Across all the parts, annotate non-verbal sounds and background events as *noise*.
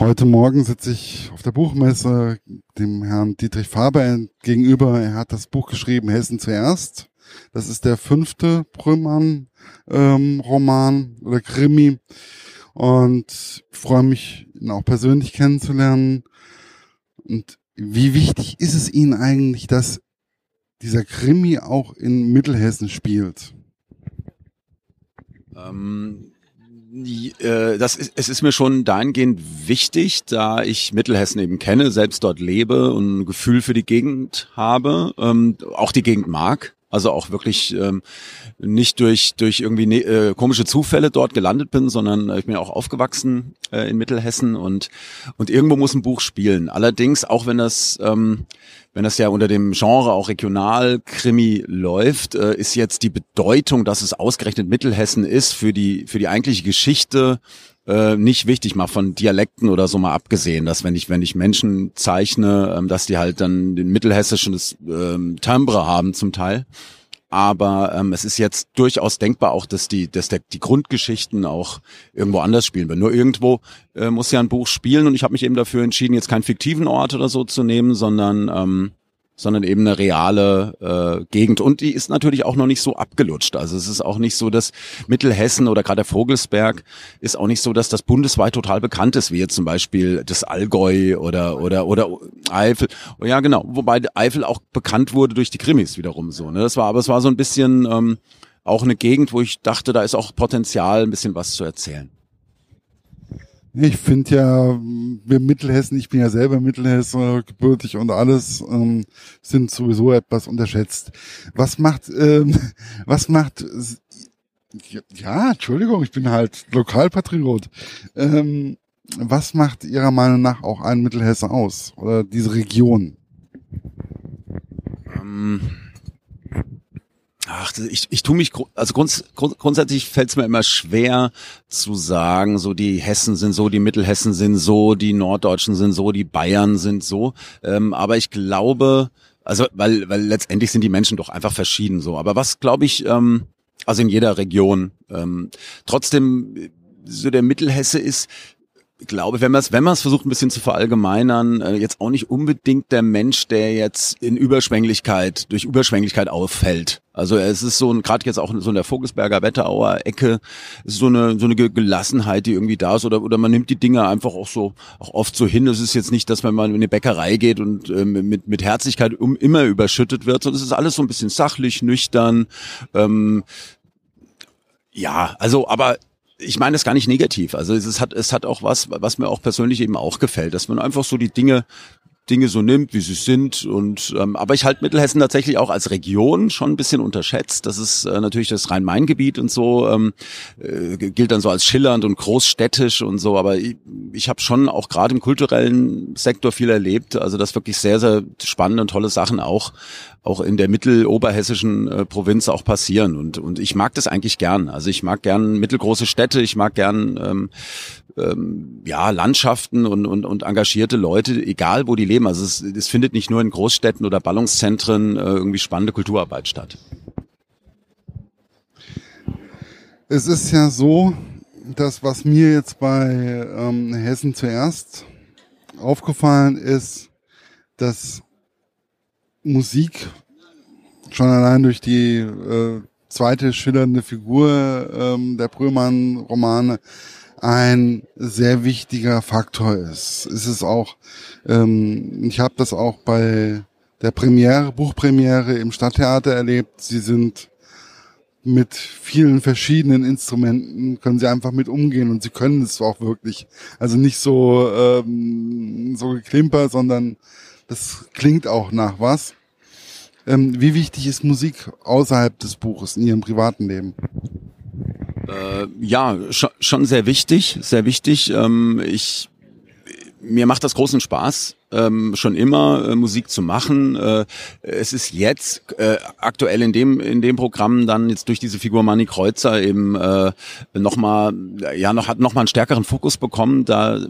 Heute Morgen sitze ich auf der Buchmesse dem Herrn Dietrich Faber gegenüber. Er hat das Buch geschrieben, Hessen zuerst. Das ist der fünfte Brüllmann-Roman ähm, oder Krimi. Und freue mich, ihn auch persönlich kennenzulernen. Und wie wichtig ist es Ihnen eigentlich, dass dieser Krimi auch in Mittelhessen spielt? Ähm, äh, das ist, es ist mir schon dahingehend wichtig, da ich Mittelhessen eben kenne, selbst dort lebe und ein Gefühl für die Gegend habe, ähm, auch die Gegend mag. Also auch wirklich ähm, nicht durch durch irgendwie ne, äh, komische Zufälle dort gelandet bin, sondern äh, ich bin ja auch aufgewachsen äh, in Mittelhessen und und irgendwo muss ein Buch spielen. Allerdings auch wenn das ähm, wenn das ja unter dem Genre auch Regionalkrimi läuft, äh, ist jetzt die Bedeutung, dass es ausgerechnet Mittelhessen ist für die für die eigentliche Geschichte äh, nicht wichtig, mal von Dialekten oder so mal abgesehen, dass wenn ich wenn ich Menschen zeichne, ähm, dass die halt dann den mittelhessischen ähm, Timbre haben zum Teil. Aber ähm, es ist jetzt durchaus denkbar auch, dass die, dass der, die Grundgeschichten auch irgendwo anders spielen werden. Nur irgendwo äh, muss ja ein Buch spielen und ich habe mich eben dafür entschieden, jetzt keinen fiktiven Ort oder so zu nehmen, sondern ähm, sondern eben eine reale äh, Gegend. Und die ist natürlich auch noch nicht so abgelutscht. Also es ist auch nicht so, dass Mittelhessen oder gerade der Vogelsberg ist auch nicht so, dass das bundesweit total bekannt ist, wie jetzt zum Beispiel das Allgäu oder oder oder Eifel. Ja, genau. Wobei Eifel auch bekannt wurde durch die Krimis wiederum so. Ne? Das war, aber es war so ein bisschen ähm, auch eine Gegend, wo ich dachte, da ist auch Potenzial, ein bisschen was zu erzählen. Ich finde ja, wir Mittelhessen, ich bin ja selber Mittelhesse, gebürtig und alles, ähm, sind sowieso etwas unterschätzt. Was macht, ähm, *laughs* was macht, ja, Entschuldigung, ich bin halt Lokalpatriot. Ähm, was macht Ihrer Meinung nach auch ein Mittelhesse aus? Oder diese Region? Ähm Ach, ich, ich tue mich, also grunds, grund, grundsätzlich fällt es mir immer schwer zu sagen, so die Hessen sind so, die Mittelhessen sind so, die Norddeutschen sind so, die Bayern sind so. Ähm, aber ich glaube, also weil, weil letztendlich sind die Menschen doch einfach verschieden so. Aber was glaube ich, ähm, also in jeder Region, ähm, trotzdem so der Mittelhesse ist ich glaube, wenn man es wenn man es versucht ein bisschen zu verallgemeinern, äh, jetzt auch nicht unbedingt der Mensch, der jetzt in Überschwänglichkeit durch Überschwänglichkeit auffällt. Also es ist so ein gerade jetzt auch so in der Vogelsberger Wetterauer Ecke ist so eine so eine Gelassenheit, die irgendwie da ist oder oder man nimmt die Dinge einfach auch so auch oft so hin. Es ist jetzt nicht, dass wenn man in eine Bäckerei geht und äh, mit mit Herzlichkeit um immer überschüttet wird, sondern es ist alles so ein bisschen sachlich, nüchtern. Ähm, ja, also aber ich meine das gar nicht negativ. Also es hat, es hat auch was, was mir auch persönlich eben auch gefällt, dass man einfach so die Dinge Dinge so nimmt, wie sie sind. Und ähm, aber ich halte Mittelhessen tatsächlich auch als Region schon ein bisschen unterschätzt. Das ist äh, natürlich das Rhein-Main-Gebiet und so ähm, äh, gilt dann so als schillernd und großstädtisch und so. Aber ich, ich habe schon auch gerade im kulturellen Sektor viel erlebt. Also das wirklich sehr sehr spannende und tolle Sachen auch auch in der mitteloberhessischen äh, Provinz auch passieren. Und und ich mag das eigentlich gern. Also ich mag gern mittelgroße Städte. Ich mag gern ähm, ähm, ja, Landschaften und, und, und engagierte Leute, egal wo die leben. Also es, es findet nicht nur in Großstädten oder Ballungszentren äh, irgendwie spannende Kulturarbeit statt. Es ist ja so, dass was mir jetzt bei ähm, Hessen zuerst aufgefallen ist, dass Musik schon allein durch die äh, zweite schillernde Figur ähm, der Brühlmann-Romane ein sehr wichtiger Faktor ist. Ist es auch, ähm, ich habe das auch bei der Premiere, Buchpremiere im Stadttheater erlebt. Sie sind mit vielen verschiedenen Instrumenten können sie einfach mit umgehen und sie können es auch wirklich. Also nicht so ähm, so geklimper, sondern das klingt auch nach was. Ähm, wie wichtig ist Musik außerhalb des Buches in Ihrem privaten Leben? Äh, ja, schon, schon sehr wichtig, sehr wichtig. Ähm, ich mir macht das großen Spaß, ähm, schon immer äh, Musik zu machen. Äh, es ist jetzt äh, aktuell in dem in dem Programm dann jetzt durch diese Figur Manny Kreuzer eben äh, noch mal ja noch hat noch mal einen stärkeren Fokus bekommen, da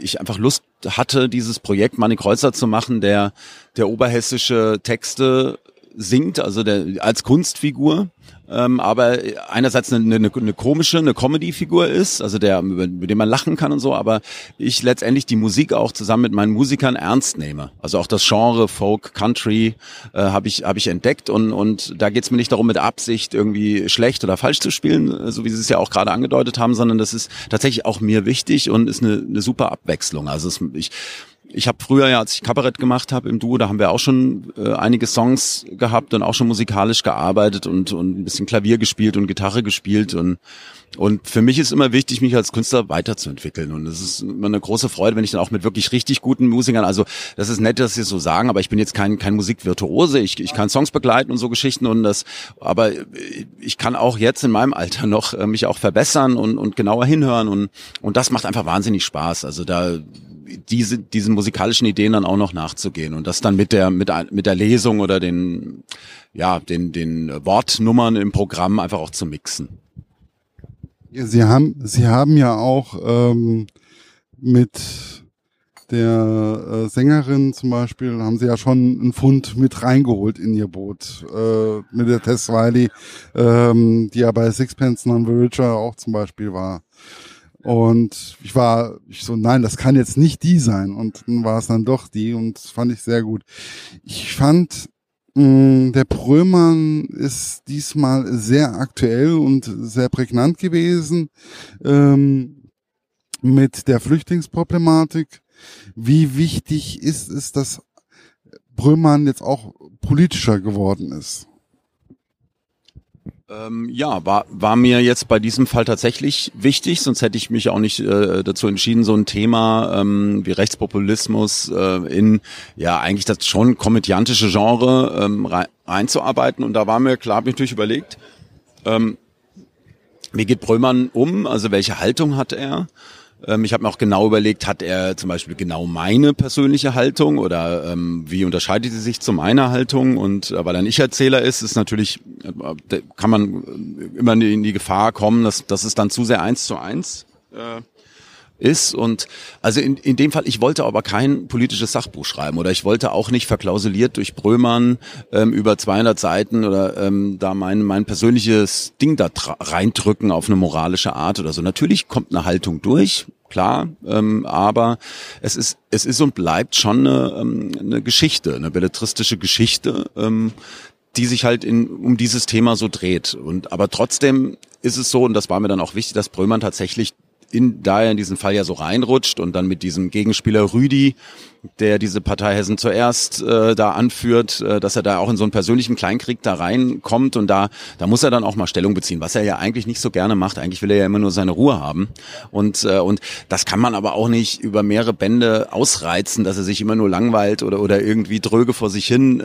ich einfach Lust hatte, dieses Projekt Manny Kreuzer zu machen, der der oberhessische Texte singt, also der als Kunstfigur ähm, aber einerseits eine, eine, eine komische, eine Comedy-Figur ist, also der, mit dem man lachen kann und so, aber ich letztendlich die Musik auch zusammen mit meinen Musikern ernst nehme. Also auch das Genre Folk, Country äh, habe ich, hab ich entdeckt und, und da geht's mir nicht darum, mit Absicht irgendwie schlecht oder falsch zu spielen, so wie Sie es ja auch gerade angedeutet haben, sondern das ist tatsächlich auch mir wichtig und ist eine, eine super Abwechslung. Also es, ich ich habe früher ja, als ich Kabarett gemacht habe im Duo, da haben wir auch schon äh, einige Songs gehabt und auch schon musikalisch gearbeitet und, und ein bisschen Klavier gespielt und Gitarre gespielt und und für mich ist immer wichtig, mich als Künstler weiterzuentwickeln. Und es ist immer eine große Freude, wenn ich dann auch mit wirklich richtig guten Musikern, also das ist nett, dass Sie so sagen, aber ich bin jetzt kein, kein Musikvirtuose. Ich, ich kann Songs begleiten und so Geschichten und das, aber ich kann auch jetzt in meinem Alter noch äh, mich auch verbessern und, und genauer hinhören und, und das macht einfach wahnsinnig Spaß. Also da diese, diesen musikalischen Ideen dann auch noch nachzugehen und das dann mit der, mit, mit der Lesung oder den, ja, den, den Wortnummern im Programm einfach auch zu mixen. Sie haben, Sie haben ja auch ähm, mit der äh, Sängerin zum Beispiel haben sie ja schon einen Fund mit reingeholt in ihr Boot äh, mit der Tess Wiley, ähm, die ja bei Sixpence Non Voyager auch zum Beispiel war. Und ich war, ich so, nein, das kann jetzt nicht die sein. Und dann war es dann doch die und fand ich sehr gut. Ich fand, mh, mm, der Prömann ist diesmal sehr aktuell und sehr prägnant gewesen ähm, mit der Flüchtlingsproblematik. Wie wichtig ist es, dass Brömann jetzt auch politischer geworden ist? Ähm, ja, war, war mir jetzt bei diesem Fall tatsächlich wichtig, sonst hätte ich mich auch nicht äh, dazu entschieden, so ein Thema ähm, wie Rechtspopulismus äh, in ja eigentlich das schon komödiantische Genre ähm, rein. Und da war mir klar, habe ich natürlich überlegt, ähm, wie geht Brömann um, also welche Haltung hat er? Ähm, ich habe mir auch genau überlegt, hat er zum Beispiel genau meine persönliche Haltung oder ähm, wie unterscheidet sie sich zu meiner Haltung? Und äh, weil er ein Ich-Erzähler ist, ist natürlich, äh, kann man immer in die Gefahr kommen, dass, dass es dann zu sehr eins zu eins äh, ist. Und also in, in dem Fall, ich wollte aber kein politisches Sachbuch schreiben oder ich wollte auch nicht verklausuliert durch Brömann ähm, über 200 Seiten oder ähm, da mein, mein persönliches Ding da reindrücken auf eine moralische Art oder so. Natürlich kommt eine Haltung durch, klar, ähm, aber es ist es ist und bleibt schon eine, ähm, eine Geschichte, eine belletristische Geschichte, ähm, die sich halt in, um dieses Thema so dreht. Und aber trotzdem ist es so, und das war mir dann auch wichtig, dass Brömann tatsächlich in, da er in diesen Fall ja so reinrutscht und dann mit diesem Gegenspieler Rüdi der diese Partei Hessen zuerst äh, da anführt, äh, dass er da auch in so einen persönlichen Kleinkrieg da reinkommt und da, da muss er dann auch mal Stellung beziehen, was er ja eigentlich nicht so gerne macht. Eigentlich will er ja immer nur seine Ruhe haben. Und, äh, und das kann man aber auch nicht über mehrere Bände ausreizen, dass er sich immer nur langweilt oder, oder irgendwie dröge vor sich hin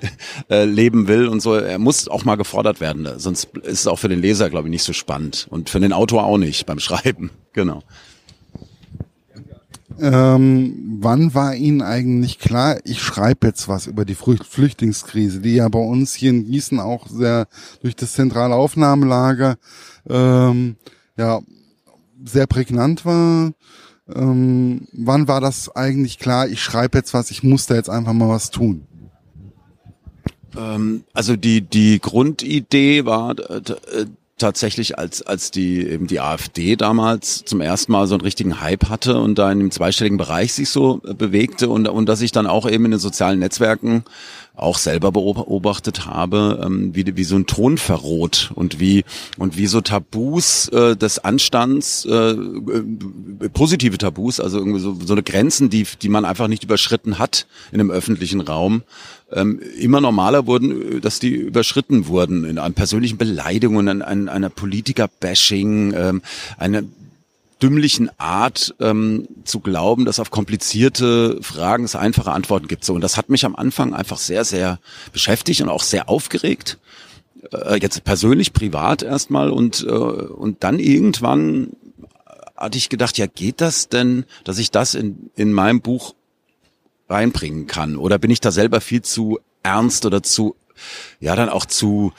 *laughs* äh, leben will und so. Er muss auch mal gefordert werden, sonst ist es auch für den Leser, glaube ich, nicht so spannend und für den Autor auch nicht beim Schreiben. *laughs* Genau. Ähm, wann war Ihnen eigentlich klar, ich schreibe jetzt was über die Flüchtlingskrise, die ja bei uns hier in Gießen auch sehr durch das zentrale Aufnahmelager ähm, ja sehr prägnant war. Ähm, wann war das eigentlich klar, ich schreibe jetzt was, ich muss da jetzt einfach mal was tun? Ähm, also die die Grundidee war äh, tatsächlich, als, als die, eben die AfD damals zum ersten Mal so einen richtigen Hype hatte und da in dem zweistelligen Bereich sich so bewegte und, und dass ich dann auch eben in den sozialen Netzwerken auch selber beobachtet habe, ähm, wie, wie so ein Ton verroht und wie und wie so Tabus äh, des Anstands, äh, äh, positive Tabus, also irgendwie so, so eine Grenzen, die, die man einfach nicht überschritten hat in einem öffentlichen Raum, ähm, immer normaler wurden, dass die überschritten wurden in an persönlichen Beleidigungen, an, an einer Politiker-Bashing, ähm, einer dümmlichen Art ähm, zu glauben, dass auf komplizierte Fragen es einfache Antworten gibt. So und das hat mich am Anfang einfach sehr, sehr beschäftigt und auch sehr aufgeregt. Äh, jetzt persönlich, privat erstmal und äh, und dann irgendwann hatte ich gedacht, ja geht das denn, dass ich das in in meinem Buch reinbringen kann? Oder bin ich da selber viel zu ernst oder zu, ja, dann auch zu,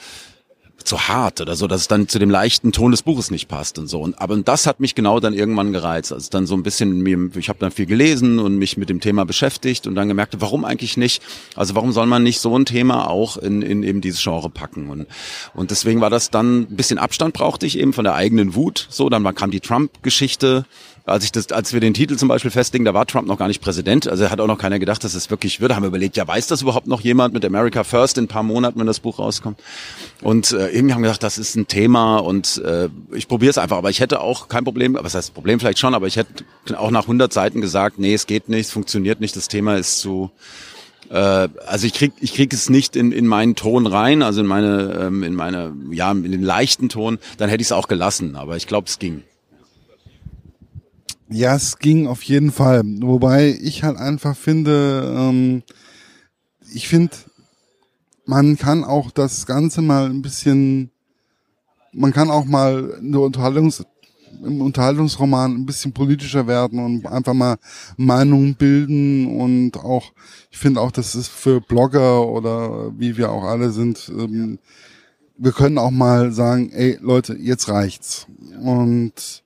zu hart oder so, dass es dann zu dem leichten Ton des Buches nicht passt und so. Und aber das hat mich genau dann irgendwann gereizt. Also dann so ein bisschen mir, ich habe dann viel gelesen und mich mit dem Thema beschäftigt und dann gemerkt, warum eigentlich nicht? Also warum soll man nicht so ein Thema auch in, in eben dieses Genre packen? Und und deswegen war das dann ein bisschen Abstand brauchte ich eben von der eigenen Wut. So, dann kam die Trump-Geschichte als ich das, als wir den Titel zum Beispiel festlegen, da war Trump noch gar nicht Präsident. Also hat auch noch keiner gedacht, dass es wirklich wird. Haben wir überlegt, ja, weiß das überhaupt noch jemand mit America First in ein paar Monaten, wenn das Buch rauskommt? Und äh, irgendwie haben wir gedacht, das ist ein Thema und äh, ich probiere es einfach. Aber ich hätte auch kein Problem, was heißt Problem vielleicht schon, aber ich hätte auch nach 100 Seiten gesagt, nee, es geht nicht, es funktioniert nicht, das Thema ist zu äh, also ich krieg ich krieg es nicht in, in meinen Ton rein, also in meine ähm, in meine ja in den leichten Ton, dann hätte ich es auch gelassen, aber ich glaube, es ging. Ja, es ging auf jeden Fall. Wobei ich halt einfach finde, ähm, ich finde, man kann auch das Ganze mal ein bisschen, man kann auch mal eine Unterhaltungs, im Unterhaltungsroman ein bisschen politischer werden und einfach mal Meinungen bilden und auch, ich finde auch, das ist für Blogger oder wie wir auch alle sind, ähm, wir können auch mal sagen, ey Leute, jetzt reicht's. Und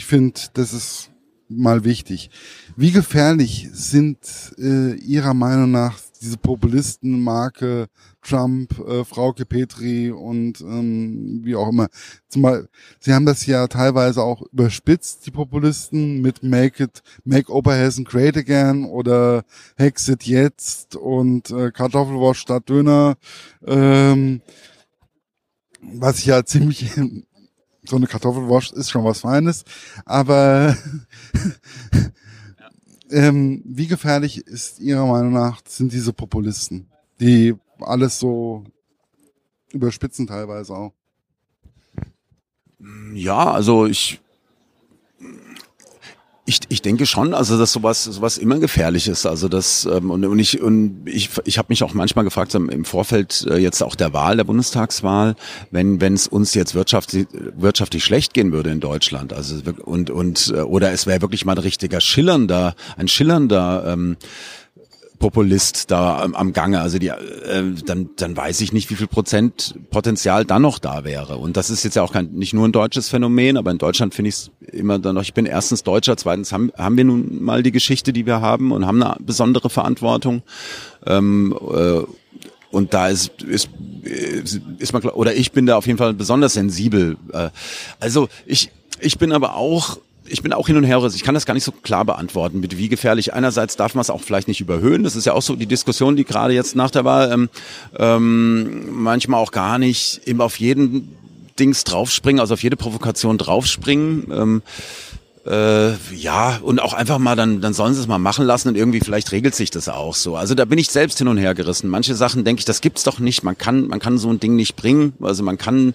ich finde, das ist mal wichtig. Wie gefährlich sind äh, Ihrer Meinung nach diese Populisten-Marke Trump, äh, Frauke Petri und ähm, wie auch immer. Zumal, sie haben das ja teilweise auch überspitzt, die Populisten, mit Make it, Make Oberhessen Great Again oder Hexit jetzt und äh, Kartoffelwurst statt Döner. Ähm, was ich ja ziemlich so eine Kartoffelwurst ist schon was Feines, aber *laughs* ähm, wie gefährlich ist Ihrer Meinung nach sind diese Populisten, die alles so überspitzen teilweise auch? Ja, also ich ich, ich denke schon, also dass sowas sowas immer gefährlich ist. Also das ähm, und, und ich und ich ich habe mich auch manchmal gefragt im Vorfeld äh, jetzt auch der Wahl der Bundestagswahl, wenn wenn es uns jetzt wirtschaftlich wirtschaftlich schlecht gehen würde in Deutschland, also und und äh, oder es wäre wirklich mal ein richtiger schillernder ein schillernder ähm, Populist da am, am Gange. Also die, äh, dann, dann weiß ich nicht, wie viel Prozent Potenzial dann noch da wäre. Und das ist jetzt ja auch kein, nicht nur ein deutsches Phänomen, aber in Deutschland finde ich es immer dann noch, ich bin erstens Deutscher, zweitens haben, haben wir nun mal die Geschichte, die wir haben und haben eine besondere Verantwortung. Ähm, äh, und da ist, ist, ist man, oder ich bin da auf jeden Fall besonders sensibel. Äh, also ich, ich bin aber auch ich bin auch hin und her, ich kann das gar nicht so klar beantworten, mit wie gefährlich. Einerseits darf man es auch vielleicht nicht überhöhen. Das ist ja auch so die Diskussion, die gerade jetzt nach der Wahl ähm, ähm, manchmal auch gar nicht eben auf jeden Dings draufspringen, also auf jede Provokation draufspringen. Ähm, äh, ja, und auch einfach mal, dann, dann sollen sie es mal machen lassen und irgendwie vielleicht regelt sich das auch so. Also da bin ich selbst hin und her gerissen. Manche Sachen denke ich, das gibt's doch nicht. Man kann, man kann so ein Ding nicht bringen. Also man kann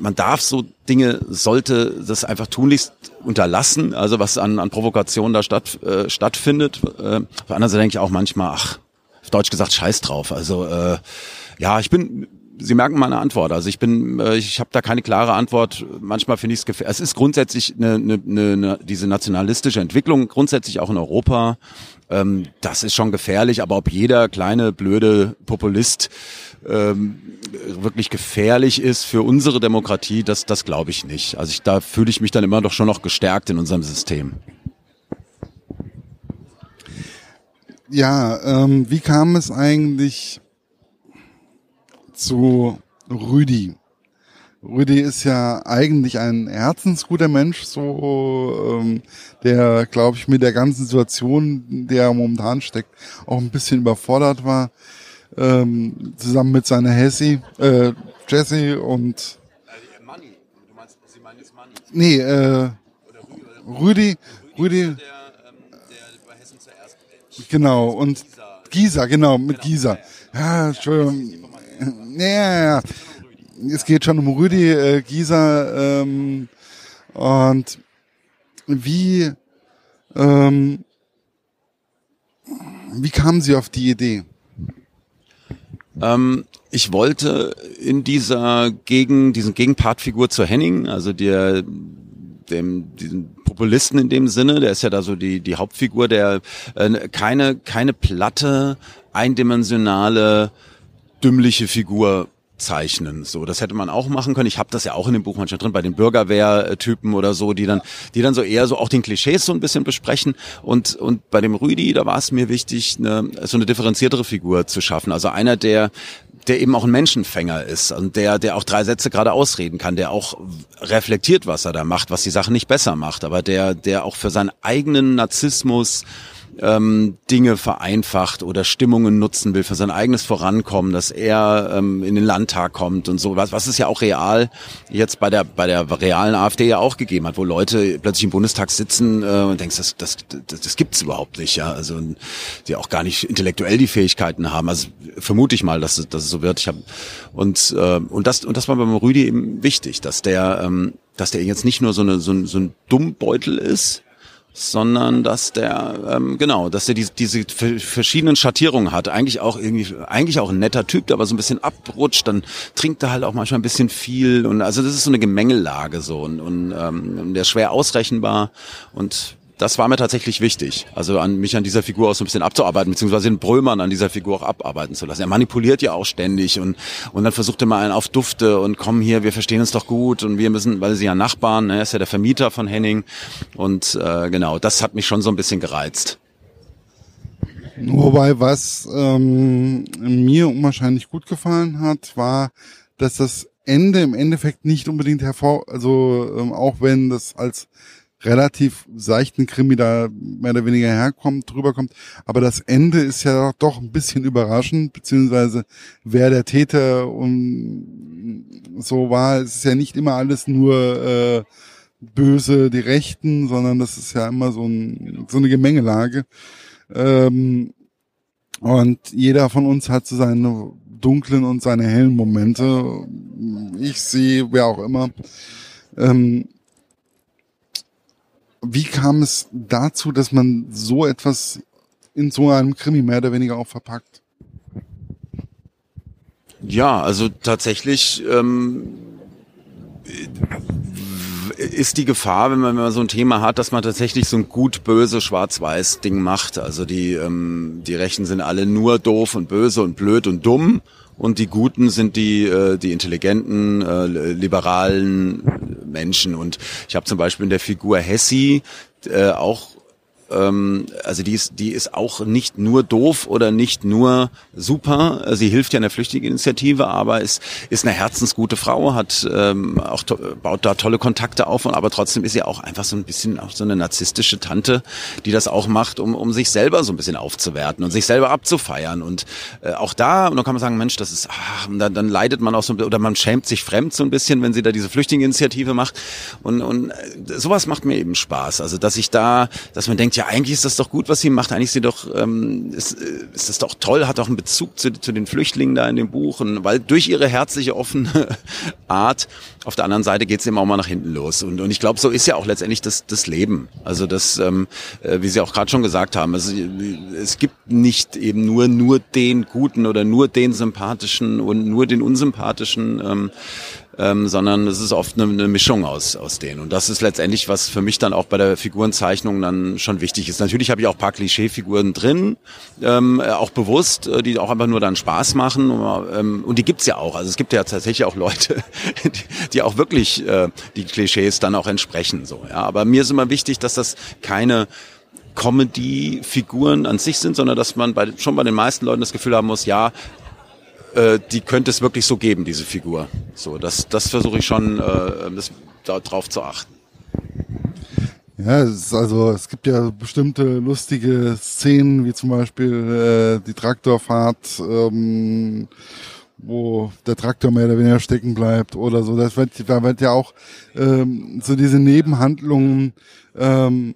man darf so Dinge, sollte das einfach tunlichst unterlassen, also was an, an Provokation da statt, äh, stattfindet. Äh, auf der anderen Seite denke ich auch manchmal, ach, auf Deutsch gesagt, scheiß drauf. Also äh, ja, ich bin, Sie merken meine Antwort. Also ich bin, äh, ich habe da keine klare Antwort. Manchmal finde ich es gefährlich. Es ist grundsätzlich eine, eine, eine, diese nationalistische Entwicklung, grundsätzlich auch in Europa. Ähm, das ist schon gefährlich, aber ob jeder kleine, blöde Populist ähm, wirklich gefährlich ist für unsere Demokratie, das, das glaube ich nicht. Also ich, da fühle ich mich dann immer doch schon noch gestärkt in unserem System. Ja, ähm, wie kam es eigentlich zu Rüdi? Rüdi ist ja eigentlich ein herzensguter Mensch, so ähm, der, glaube ich, mit der ganzen Situation, in der er momentan steckt, auch ein bisschen überfordert war ähm, zusammen mit seiner Hessi, äh, Jesse und Money. Du meinst, Sie meinen jetzt Money? Nee, äh, Rüdi, Rüdi, Genau, und Gisa, genau, mit Gisa. Ja, Entschuldigung. Ja, ja, ja. Es geht schon um Rüdi, äh, Gisa, ähm, und wie, ähm, wie kamen Sie auf die Idee? Ähm, ich wollte in dieser Gegen, diesen Gegenpartfigur zu Henning, also der dem diesen Populisten in dem Sinne, der ist ja da so die die Hauptfigur, der äh, keine keine platte, eindimensionale, dümmliche Figur abzeichnen. So, das hätte man auch machen können. Ich habe das ja auch in dem Buch manchmal drin, bei den Bürgerwehrtypen oder so, die dann, die dann so eher so auch den Klischees so ein bisschen besprechen. Und, und bei dem Rüdi, da war es mir wichtig, eine, so eine differenziertere Figur zu schaffen. Also einer, der der eben auch ein Menschenfänger ist und der, der auch drei Sätze gerade ausreden kann, der auch reflektiert, was er da macht, was die Sache nicht besser macht, aber der, der auch für seinen eigenen Narzissmus ähm, Dinge vereinfacht oder Stimmungen nutzen will für sein eigenes Vorankommen, dass er ähm, in den Landtag kommt und so was, was es ja auch real jetzt bei der bei der realen AfD ja auch gegeben hat, wo Leute plötzlich im Bundestag sitzen äh, und denkst, das das das, das gibt's überhaupt nicht, ja, also die auch gar nicht intellektuell die Fähigkeiten haben. Also vermute ich mal, dass dass es so wird. Ich habe und äh, und das und das war beim Rüdi eben wichtig, dass der ähm, dass der jetzt nicht nur so eine so ein, so ein Dummbeutel ist, sondern dass der ähm, genau, dass der die, diese verschiedenen Schattierungen hat. Eigentlich auch irgendwie, eigentlich auch ein netter Typ, der aber so ein bisschen abrutscht. Dann trinkt er halt auch manchmal ein bisschen viel und also das ist so eine Gemengellage so und, und ähm, der ist schwer ausrechenbar und das war mir tatsächlich wichtig. Also an mich an dieser Figur auch so ein bisschen abzuarbeiten, beziehungsweise den Brömern an dieser Figur auch abarbeiten zu lassen. Er manipuliert ja auch ständig und, und dann versucht er mal einen auf Dufte und komm hier, wir verstehen uns doch gut und wir müssen, weil sie ja Nachbarn, ne, er ist ja der Vermieter von Henning und äh, genau, das hat mich schon so ein bisschen gereizt. Wobei, was ähm, mir unwahrscheinlich gut gefallen hat, war, dass das Ende im Endeffekt nicht unbedingt hervor, also ähm, auch wenn das als relativ seichten Krimi da mehr oder weniger herkommt, drüber kommt. Aber das Ende ist ja doch ein bisschen überraschend, beziehungsweise wer der Täter und so war. Es ist ja nicht immer alles nur äh, böse die Rechten, sondern das ist ja immer so, ein, so eine Gemengelage. Ähm, und jeder von uns hat so seine dunklen und seine hellen Momente. Ich sehe, wer auch immer. Ähm, wie kam es dazu, dass man so etwas in so einem Krimi mehr oder weniger auch verpackt? Ja, also tatsächlich ähm, ist die Gefahr, wenn man, wenn man so ein Thema hat, dass man tatsächlich so ein gut böse schwarz-weiß Ding macht. Also die ähm, die Rechten sind alle nur doof und böse und blöd und dumm und die Guten sind die, äh, die intelligenten, äh, liberalen Menschen. Und ich habe zum Beispiel in der Figur Hessi äh, auch ähm, also die ist, die ist auch nicht nur doof oder nicht nur super. Sie hilft ja in der Flüchtlingsinitiative, aber ist, ist eine herzensgute Frau, hat ähm, auch baut da tolle Kontakte auf und aber trotzdem ist sie auch einfach so ein bisschen auch so eine narzisstische Tante, die das auch macht, um, um sich selber so ein bisschen aufzuwerten und sich selber abzufeiern. Und äh, auch da, und dann kann man sagen, Mensch, das ist, ach, dann, dann leidet man auch so oder man schämt sich fremd so ein bisschen, wenn sie da diese Flüchtlingsinitiative macht. Und, und äh, sowas macht mir eben Spaß. Also dass ich da, dass man denkt, ja, ja, eigentlich ist das doch gut, was sie macht. Eigentlich ist sie doch, ähm, ist, äh, ist das doch toll, hat auch einen Bezug zu, zu den Flüchtlingen da in dem Buch. Und weil durch ihre herzliche, offene *laughs* Art, auf der anderen Seite geht es eben auch mal nach hinten los. Und, und ich glaube, so ist ja auch letztendlich das, das Leben. Also das, ähm, äh, wie Sie auch gerade schon gesagt haben, also, es gibt nicht eben nur, nur den Guten oder nur den Sympathischen und nur den Unsympathischen. Ähm, ähm, sondern es ist oft eine, eine Mischung aus, aus denen. Und das ist letztendlich, was für mich dann auch bei der Figurenzeichnung dann schon wichtig ist. Natürlich habe ich auch paar Klischeefiguren drin, ähm, äh, auch bewusst, äh, die auch einfach nur dann Spaß machen. Ähm, und die gibt's ja auch. Also es gibt ja tatsächlich auch Leute, *laughs* die, die auch wirklich äh, die Klischees dann auch entsprechen. So, ja. Aber mir ist immer wichtig, dass das keine Comedy-Figuren an sich sind, sondern dass man bei, schon bei den meisten Leuten das Gefühl haben muss, ja, äh, die könnte es wirklich so geben, diese Figur. So, das, das versuche ich schon, äh, das, darauf zu achten. Ja, es ist also es gibt ja bestimmte lustige Szenen, wie zum Beispiel äh, die Traktorfahrt, ähm, wo der Traktor mehr oder weniger stecken bleibt oder so. Das wird, da wird ja auch ähm, so diese Nebenhandlungen, ähm,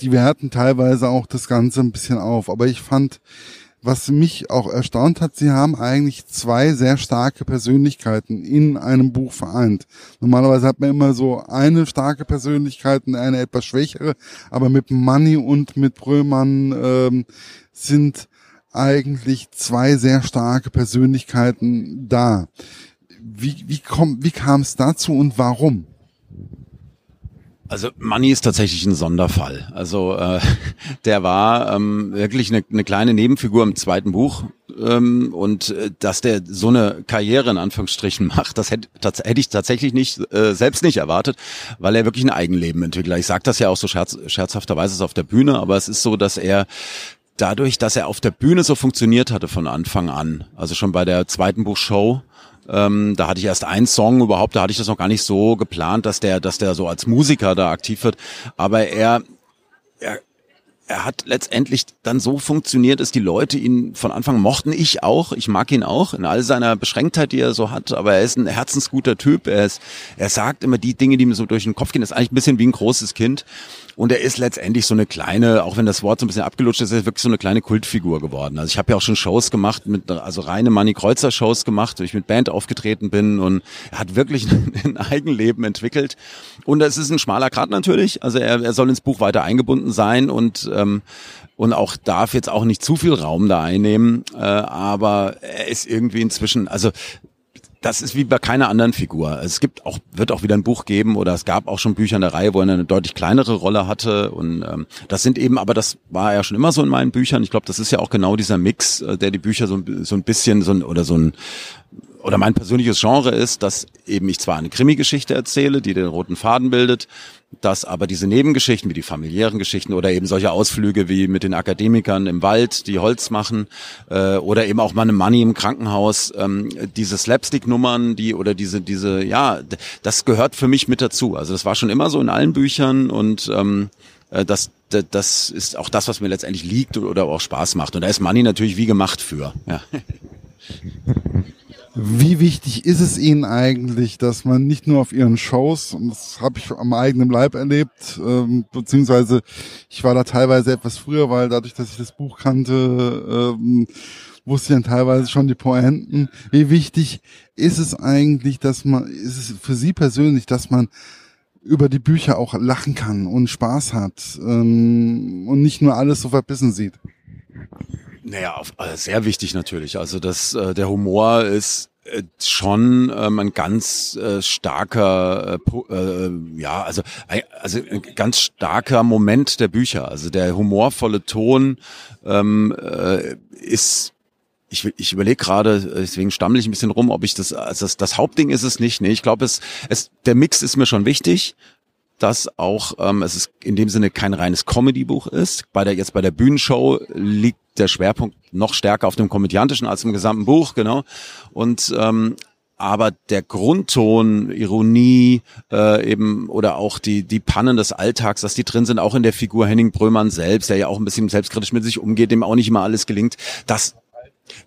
die werten teilweise auch das Ganze ein bisschen auf. Aber ich fand was mich auch erstaunt hat, sie haben eigentlich zwei sehr starke Persönlichkeiten in einem Buch vereint. Normalerweise hat man immer so eine starke Persönlichkeit und eine etwas schwächere, aber mit Money und mit Brömann ähm, sind eigentlich zwei sehr starke Persönlichkeiten da. Wie, wie, komm, wie kam es dazu und warum? Also Money ist tatsächlich ein Sonderfall. Also äh, *laughs* der war ähm, wirklich eine, eine kleine Nebenfigur im zweiten Buch ähm, und äh, dass der so eine Karriere in Anführungsstrichen *laughs* macht, das hätte, das hätte ich tatsächlich nicht äh, selbst nicht erwartet, weil er wirklich ein Eigenleben entwickelt. Ich sage das ja auch so scherz, scherzhafterweise auf der Bühne, aber es ist so, dass er dadurch, dass er auf der Bühne so funktioniert hatte von Anfang an, also schon bei der zweiten Buchshow, ähm, da hatte ich erst einen Song überhaupt, da hatte ich das noch gar nicht so geplant, dass der, dass der so als Musiker da aktiv wird. Aber er, er, er hat letztendlich dann so funktioniert, dass die Leute ihn von Anfang mochten. Ich auch. Ich mag ihn auch in all seiner Beschränktheit, die er so hat. Aber er ist ein herzensguter Typ. Er ist, er sagt immer die Dinge, die mir so durch den Kopf gehen. Das ist eigentlich ein bisschen wie ein großes Kind. Und er ist letztendlich so eine kleine, auch wenn das Wort so ein bisschen abgelutscht ist, er ist wirklich so eine kleine Kultfigur geworden. Also ich habe ja auch schon Shows gemacht, mit, also reine Manny Kreuzer Shows gemacht, wo ich mit Band aufgetreten bin und er hat wirklich *laughs* ein Eigenleben entwickelt. Und es ist ein schmaler Grad natürlich. Also er, er soll ins Buch weiter eingebunden sein und ähm, und auch darf jetzt auch nicht zu viel Raum da einnehmen, äh, aber er ist irgendwie inzwischen, also das ist wie bei keiner anderen Figur. Es gibt auch, wird auch wieder ein Buch geben oder es gab auch schon Bücher in der Reihe, wo er eine deutlich kleinere Rolle hatte. Und ähm, das sind eben, aber das war ja schon immer so in meinen Büchern. Ich glaube, das ist ja auch genau dieser Mix, äh, der die Bücher so, so ein bisschen so ein, oder so ein oder mein persönliches Genre ist, dass eben ich zwar eine Krimi-Geschichte erzähle, die den roten Faden bildet, dass aber diese Nebengeschichten wie die familiären Geschichten oder eben solche Ausflüge wie mit den Akademikern im Wald, die Holz machen, äh, oder eben auch mal eine Money im Krankenhaus, ähm, diese Slapstick-Nummern, die oder diese, diese, ja, das gehört für mich mit dazu. Also das war schon immer so in allen Büchern und ähm, äh, das, das ist auch das, was mir letztendlich liegt oder auch Spaß macht. Und da ist Money natürlich wie gemacht für. Ja. *laughs* Wie wichtig ist es Ihnen eigentlich, dass man nicht nur auf Ihren Shows, und das habe ich am eigenen Leib erlebt, ähm, beziehungsweise ich war da teilweise etwas früher, weil dadurch, dass ich das Buch kannte, ähm, wusste ich dann teilweise schon die Pointen. Wie wichtig ist es eigentlich, dass man, ist es für Sie persönlich, dass man über die Bücher auch lachen kann und Spaß hat ähm, und nicht nur alles so verbissen sieht? Naja, auf, äh, sehr wichtig natürlich. Also das, äh, der Humor ist äh, schon ähm, ein ganz äh, starker, äh, äh, ja, also also ein ganz starker Moment der Bücher. Also der humorvolle Ton ähm, äh, ist ich, ich überlege gerade, deswegen stammle ich ein bisschen rum, ob ich das, also das, das Hauptding ist es nicht. Nee, ich glaube, es, es, der Mix ist mir schon wichtig dass auch ähm, es ist in dem Sinne kein reines Comedy-Buch ist. Bei der jetzt bei der Bühnenshow liegt der Schwerpunkt noch stärker auf dem komödiantischen als im gesamten Buch, genau. Und ähm, aber der Grundton, Ironie äh, eben oder auch die die Pannen des Alltags, dass die drin sind, auch in der Figur Henning Brömann selbst, der ja auch ein bisschen selbstkritisch mit sich umgeht, dem auch nicht immer alles gelingt, das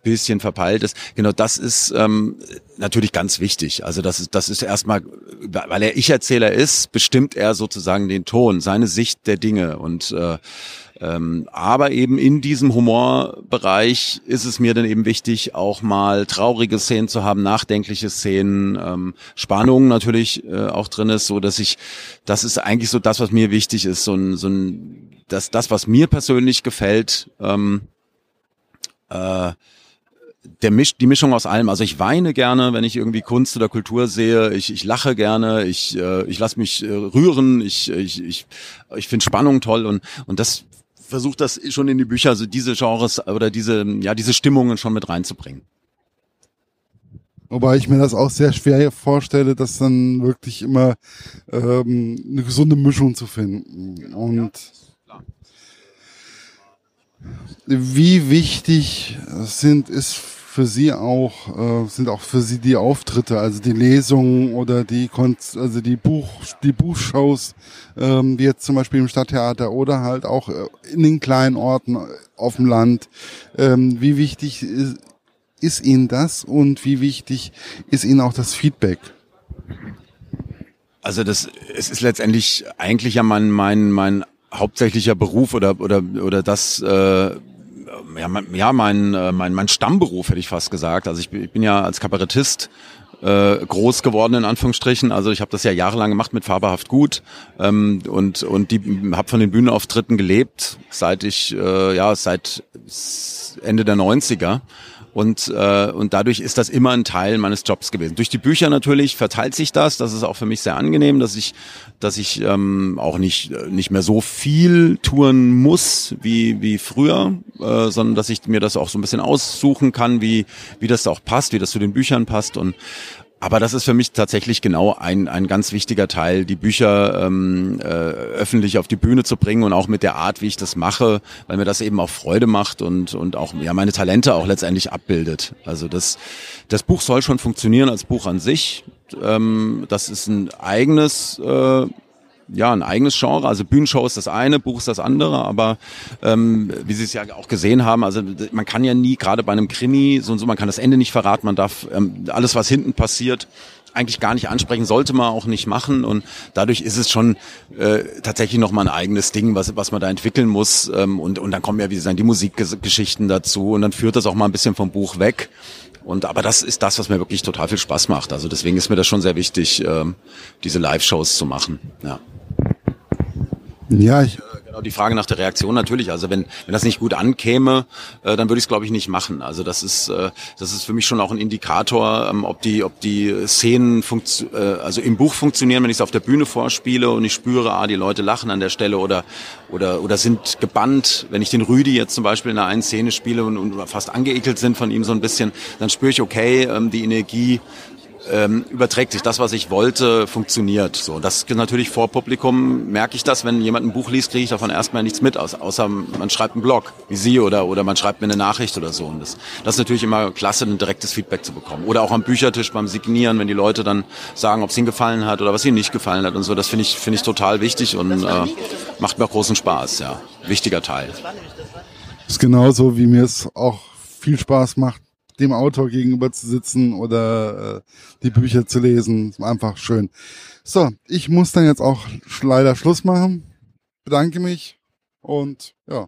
bisschen verpeilt ist. Genau, das ist ähm, natürlich ganz wichtig. Also das ist, das ist erstmal, weil er Ich-Erzähler ist, bestimmt er sozusagen den Ton, seine Sicht der Dinge und äh, ähm, aber eben in diesem Humorbereich ist es mir dann eben wichtig, auch mal traurige Szenen zu haben, nachdenkliche Szenen, ähm, Spannung natürlich äh, auch drin ist, so dass ich, das ist eigentlich so das, was mir wichtig ist, so ein, so ein, das, das, was mir persönlich gefällt, ähm, äh, der Misch, die Mischung aus allem. Also ich weine gerne, wenn ich irgendwie Kunst oder Kultur sehe. Ich, ich lache gerne. Ich, äh, ich lasse mich äh, rühren. Ich, ich, ich, ich finde Spannung toll und und das versucht das schon in die Bücher, also diese Genres oder diese ja diese Stimmungen schon mit reinzubringen. Wobei ich mir das auch sehr schwer vorstelle, das dann wirklich immer ähm, eine gesunde Mischung zu finden. Und wie wichtig sind ist für Sie auch äh, sind auch für Sie die Auftritte, also die Lesungen oder die Konz also die Buch die Buchshows, ähm, wie jetzt zum Beispiel im Stadttheater oder halt auch äh, in den kleinen Orten auf dem Land. Ähm, wie wichtig ist, ist Ihnen das und wie wichtig ist Ihnen auch das Feedback? Also das es ist letztendlich eigentlich ja mein mein mein hauptsächlicher Beruf oder oder oder das äh, ja, mein, ja mein, äh, mein mein Stammberuf hätte ich fast gesagt. Also ich, ich bin ja als Kabarettist äh, groß geworden in Anführungsstrichen. Also ich habe das ja jahrelang gemacht mit Faberhaft gut ähm, und und die habe von den Bühnenauftritten gelebt seit ich äh, ja seit Ende der 90er Und, äh, und dadurch ist das immer ein Teil meines Jobs gewesen. Durch die Bücher natürlich verteilt sich das. Das ist auch für mich sehr angenehm, dass ich, dass ich ähm, auch nicht, nicht mehr so viel touren muss wie, wie früher, äh, sondern dass ich mir das auch so ein bisschen aussuchen kann, wie, wie das auch passt, wie das zu den Büchern passt. Und aber das ist für mich tatsächlich genau ein, ein ganz wichtiger Teil, die Bücher ähm, äh, öffentlich auf die Bühne zu bringen und auch mit der Art, wie ich das mache, weil mir das eben auch Freude macht und, und auch ja meine Talente auch letztendlich abbildet. Also das, das Buch soll schon funktionieren als Buch an sich. Ähm, das ist ein eigenes äh, ja ein eigenes Genre. Also Bühnenshow ist das eine, Buch ist das andere, aber ähm, wie Sie es ja auch gesehen haben, also man kann ja nie, gerade bei einem Krimi, so und so, man kann das Ende nicht verraten, man darf ähm, alles, was hinten passiert, eigentlich gar nicht ansprechen, sollte man auch nicht machen und dadurch ist es schon äh, tatsächlich noch mal ein eigenes Ding, was, was man da entwickeln muss ähm, und, und dann kommen ja, wie Sie sagen, die Musikgeschichten dazu und dann führt das auch mal ein bisschen vom Buch weg und aber das ist das, was mir wirklich total viel Spaß macht. Also deswegen ist mir das schon sehr wichtig, ähm, diese Live-Shows zu machen. Ja. Ja, ich, genau die Frage nach der Reaktion natürlich. Also wenn, wenn das nicht gut ankäme, äh, dann würde ich es glaube ich nicht machen. Also das ist äh, das ist für mich schon auch ein Indikator, ähm, ob die ob die Szenen äh, also im Buch funktionieren, wenn ich es auf der Bühne vorspiele und ich spüre, ah die Leute lachen an der Stelle oder oder oder sind gebannt. Wenn ich den Rüdi jetzt zum Beispiel in einer einen Szene spiele und, und fast angeekelt sind von ihm so ein bisschen, dann spüre ich okay, ähm, die Energie ähm, überträgt sich das, was ich wollte, funktioniert. So, das natürlich vor Publikum merke ich das, wenn jemand ein Buch liest, kriege ich davon erstmal nichts mit, außer man schreibt einen Blog, wie Sie oder oder man schreibt mir eine Nachricht oder so. Und das, das ist natürlich immer klasse, ein direktes Feedback zu bekommen. Oder auch am Büchertisch beim Signieren, wenn die Leute dann sagen, ob es ihnen gefallen hat oder was ihnen nicht gefallen hat und so. Das finde ich finde ich total wichtig und äh, macht mir auch großen Spaß. Ja, wichtiger Teil. Das ist genauso, wie mir es auch viel Spaß macht, dem Autor gegenüber zu sitzen oder äh, die Bücher zu lesen. Einfach schön. So, ich muss dann jetzt auch leider Schluss machen. Bedanke mich und ja.